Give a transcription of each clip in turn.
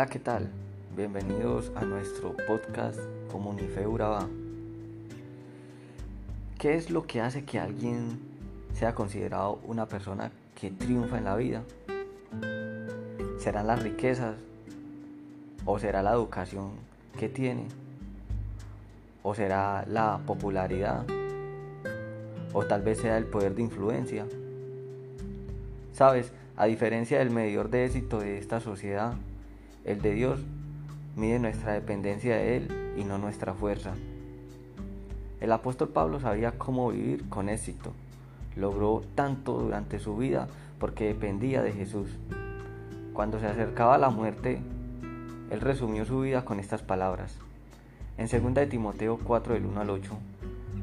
Hola, ¿qué tal? Bienvenidos a nuestro podcast Comunife Urabá. ¿Qué es lo que hace que alguien sea considerado una persona que triunfa en la vida? ¿Serán las riquezas? ¿O será la educación que tiene? ¿O será la popularidad? ¿O tal vez sea el poder de influencia? Sabes, a diferencia del medidor de éxito de esta sociedad, el de Dios mide nuestra dependencia de Él y no nuestra fuerza. El apóstol Pablo sabía cómo vivir con éxito. Logró tanto durante su vida porque dependía de Jesús. Cuando se acercaba la muerte, él resumió su vida con estas palabras. En 2 de Timoteo 4 del 1 al 8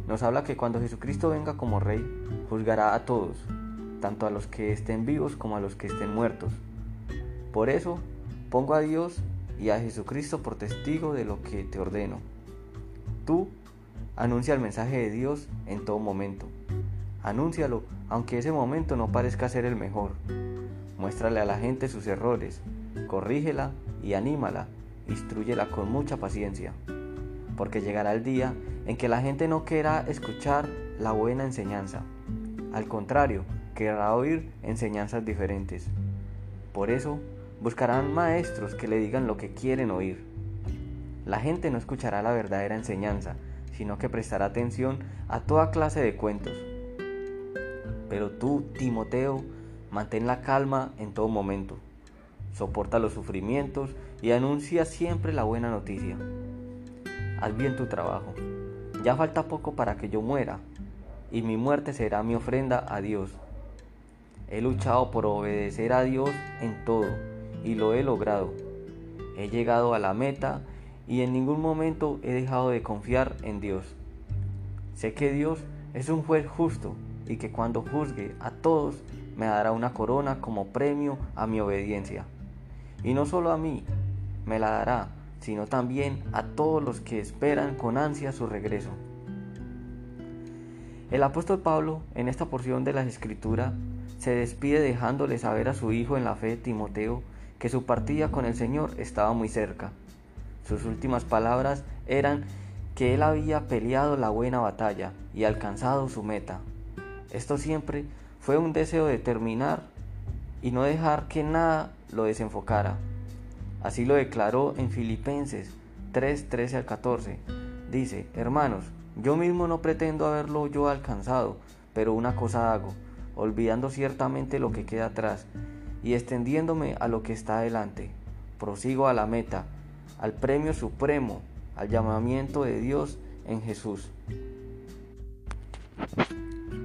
nos habla que cuando Jesucristo venga como rey, juzgará a todos, tanto a los que estén vivos como a los que estén muertos. Por eso, pongo a Dios y a Jesucristo por testigo de lo que te ordeno. Tú anuncia el mensaje de Dios en todo momento. Anúncialo, aunque ese momento no parezca ser el mejor. Muéstrale a la gente sus errores, corrígela y anímala, instruyela con mucha paciencia, porque llegará el día en que la gente no querrá escuchar la buena enseñanza. Al contrario, querrá oír enseñanzas diferentes. Por eso, buscarán maestros que le digan lo que quieren oír. La gente no escuchará la verdadera enseñanza, sino que prestará atención a toda clase de cuentos. Pero tú, Timoteo, mantén la calma en todo momento. Soporta los sufrimientos y anuncia siempre la buena noticia. Haz bien tu trabajo. Ya falta poco para que yo muera, y mi muerte será mi ofrenda a Dios. He luchado por obedecer a Dios en todo y lo he logrado. He llegado a la meta y en ningún momento he dejado de confiar en Dios. Sé que Dios es un juez justo y que cuando juzgue a todos me dará una corona como premio a mi obediencia. Y no solo a mí me la dará, sino también a todos los que esperan con ansia su regreso. El apóstol Pablo en esta porción de la escritura se despide dejándole saber a su hijo en la fe, Timoteo, que su partida con el Señor estaba muy cerca. Sus últimas palabras eran que él había peleado la buena batalla y alcanzado su meta. Esto siempre fue un deseo de terminar y no dejar que nada lo desenfocara. Así lo declaró en Filipenses 3, 13 al 14. Dice, hermanos, yo mismo no pretendo haberlo yo alcanzado, pero una cosa hago olvidando ciertamente lo que queda atrás y extendiéndome a lo que está adelante. Prosigo a la meta, al premio supremo, al llamamiento de Dios en Jesús.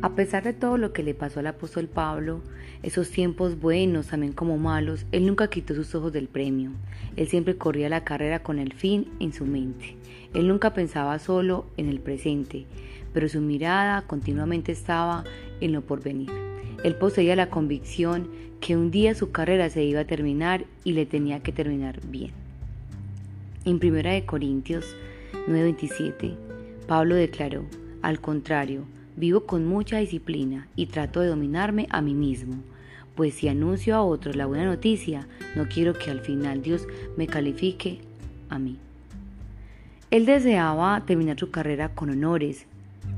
A pesar de todo lo que le pasó al apóstol Pablo, esos tiempos buenos, también como malos, él nunca quitó sus ojos del premio. Él siempre corría la carrera con el fin en su mente. Él nunca pensaba solo en el presente, pero su mirada continuamente estaba en lo porvenir. Él poseía la convicción que un día su carrera se iba a terminar y le tenía que terminar bien. En 1 Corintios 9:27, Pablo declaró, al contrario, vivo con mucha disciplina y trato de dominarme a mí mismo, pues si anuncio a otros la buena noticia, no quiero que al final Dios me califique a mí. Él deseaba terminar su carrera con honores,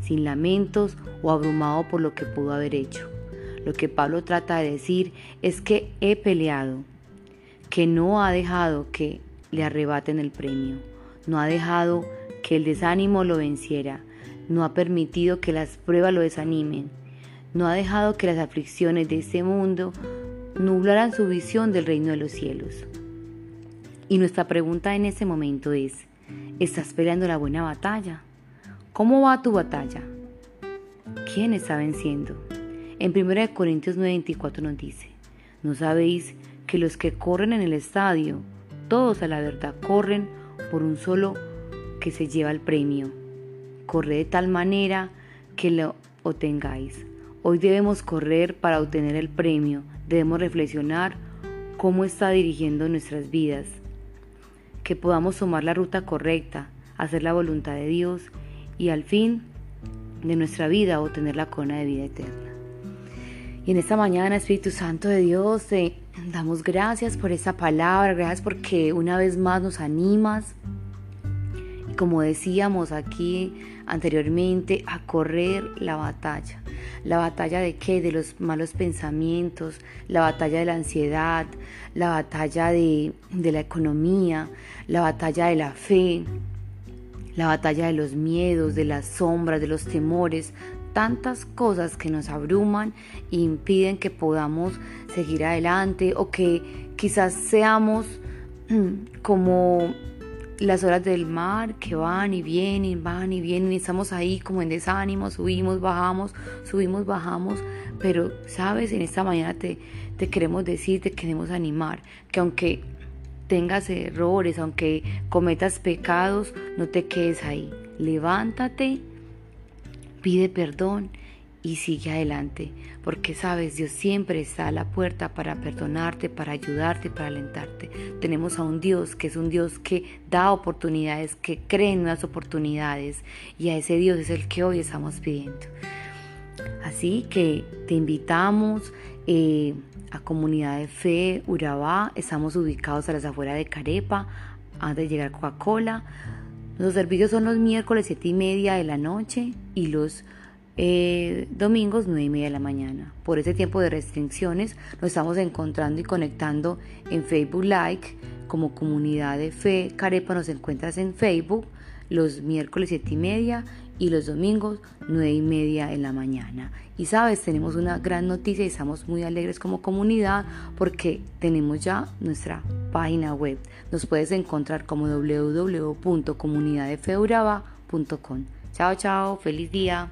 sin lamentos o abrumado por lo que pudo haber hecho. Lo que Pablo trata de decir es que he peleado, que no ha dejado que le arrebaten el premio, no ha dejado que el desánimo lo venciera, no ha permitido que las pruebas lo desanimen, no ha dejado que las aflicciones de este mundo nublaran su visión del reino de los cielos. Y nuestra pregunta en este momento es, ¿estás peleando la buena batalla? ¿Cómo va tu batalla? ¿Quién está venciendo? En 1 Corintios 9:24 nos dice, ¿no sabéis que los que corren en el estadio, todos a la verdad corren por un solo que se lleva el premio? Corre de tal manera que lo obtengáis. Hoy debemos correr para obtener el premio, debemos reflexionar cómo está dirigiendo nuestras vidas, que podamos tomar la ruta correcta, hacer la voluntad de Dios y al fin de nuestra vida obtener la corona de vida eterna. Y en esta mañana, Espíritu Santo de Dios, te Damos gracias por esa palabra, gracias porque una vez más nos animas, como decíamos aquí anteriormente, a correr la batalla. ¿La batalla de qué? De los malos pensamientos, la batalla de la ansiedad, la batalla de, de la economía, la batalla de la fe, la batalla de los miedos, de las sombras, de los temores, tantas cosas que nos abruman e impiden que podamos seguir adelante o que quizás seamos mm, como las horas del mar que van y vienen, van y vienen y estamos ahí como en desánimo, subimos, bajamos, subimos, bajamos, pero sabes, en esta mañana te, te queremos decir, te queremos animar, que aunque tengas errores, aunque cometas pecados, no te quedes ahí, levántate pide perdón y sigue adelante, porque sabes, Dios siempre está a la puerta para perdonarte, para ayudarte, para alentarte. Tenemos a un Dios que es un Dios que da oportunidades, que cree en las oportunidades, y a ese Dios es el que hoy estamos pidiendo. Así que te invitamos eh, a Comunidad de Fe Urabá, estamos ubicados a las afueras de Carepa, antes de llegar Coca-Cola. Los servicios son los miércoles 7 y media de la noche y los eh, domingos 9 y media de la mañana. Por ese tiempo de restricciones nos estamos encontrando y conectando en Facebook Like como comunidad de fe. Carepa nos encuentras en Facebook los miércoles 7 y media y los domingos 9 y media en la mañana. Y sabes, tenemos una gran noticia y estamos muy alegres como comunidad porque tenemos ya nuestra página web. Nos puedes encontrar como www.comunidadefeuraba.com. Chao, chao, feliz día.